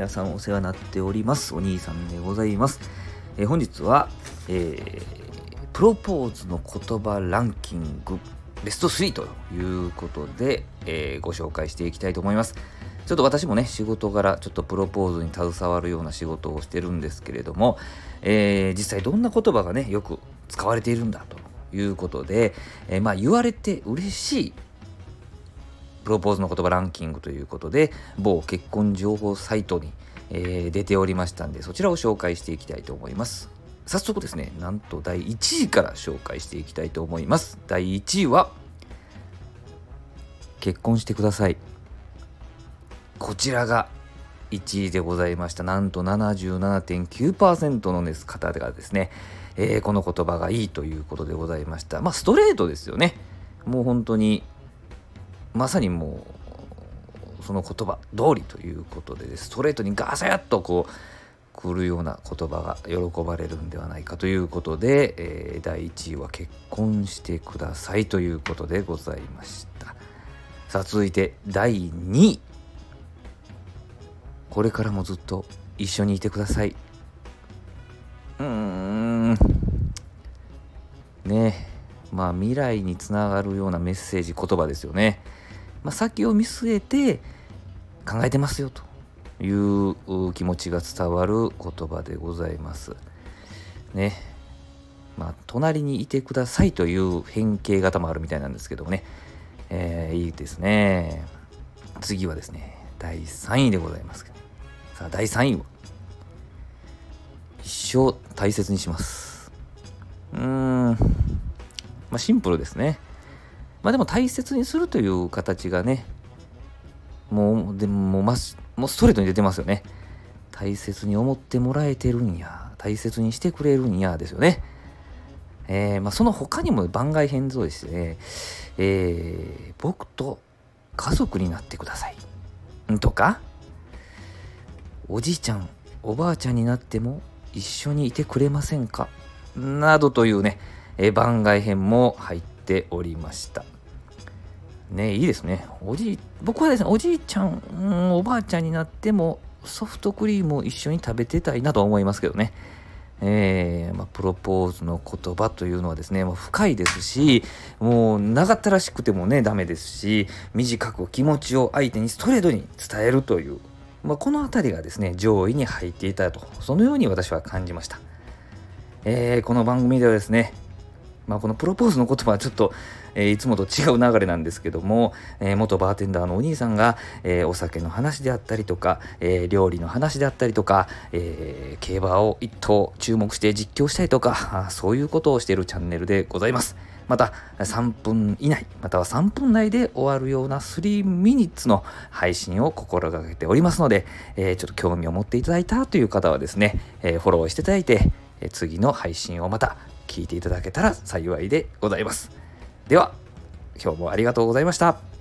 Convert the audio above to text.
皆さんお世話になっております。お兄さんでございます、えー、本日は、えー、プロポーズの言葉ランキングベスト3ということで、えー、ご紹介していきたいと思います。ちょっと私もね仕事柄ちょっとプロポーズに携わるような仕事をしてるんですけれども、えー、実際どんな言葉がねよく使われているんだということで、えー、まあ言われて嬉しいプロポーズの言葉ランキングということで某結婚情報サイトに、えー、出ておりましたんでそちらを紹介していきたいと思います。早速ですねなんと第1位から紹介していきたいと思います。第1位は結婚してください。こちらが1位でございました。なんと77.9%の、ね、方がですね、えー、この言葉がいいということでございました。まあストレートですよね。もう本当にまさにもうその言葉通りということでストレートにガサッとこう来るような言葉が喜ばれるんではないかということで、えー、第1位は結婚してくださいということでございました。さあ続いて第2位。これからもずっと一緒にいてください。うーん。ね。えまあ未来につながるようなメッセージ言葉ですよねまあ、先を見据えて考えてますよという気持ちが伝わる言葉でございます。ね。まあ、隣にいてくださいという変形型もあるみたいなんですけどもね。えー、いいですね。次はですね、第3位でございます。さあ、第3位は、一生大切にします。うーん、まあ、シンプルですね。まあでも大切にするという形がね、もう、でもまもうストレートに出てますよね。大切に思ってもらえてるんや、大切にしてくれるんや、ですよね。えー、まあ、その他にも番外編像ですね、えー、僕と家族になってください。とか、おじいちゃん、おばあちゃんになっても一緒にいてくれませんか？などというね、え、番外編も入っておりました。ね、いいですね。おじい、僕はですね、おじいちゃん、ん、おばあちゃんになっても、ソフトクリームを一緒に食べてたいなと思いますけどね。えー、まあ、プロポーズの言葉というのはですね、もう深いですし、もう長ったらしくてもね、ダメですし、短く気持ちを相手にストレートに伝えるという、まあ、この辺りがですね、上位に入っていたと、そのように私は感じました。えー、この番組ではですね、まあ、このプロポーズの言葉はちょっと、えー、いつもと違う流れなんですけども、えー、元バーテンダーのお兄さんが、えー、お酒の話であったりとか、え料理の話であったりとか、え競馬を一頭注目して実況したりとか そういうことをしているチャンネルでございます。また3分以内または3分内で終わるような3ミニッツの配信を心がけておりますので、えちょっと興味を持っていただいたという方はですね、えフォローしていただいて、え次の配信をまた聞いていただけたら幸いでございます。では、今日もありがとうございました。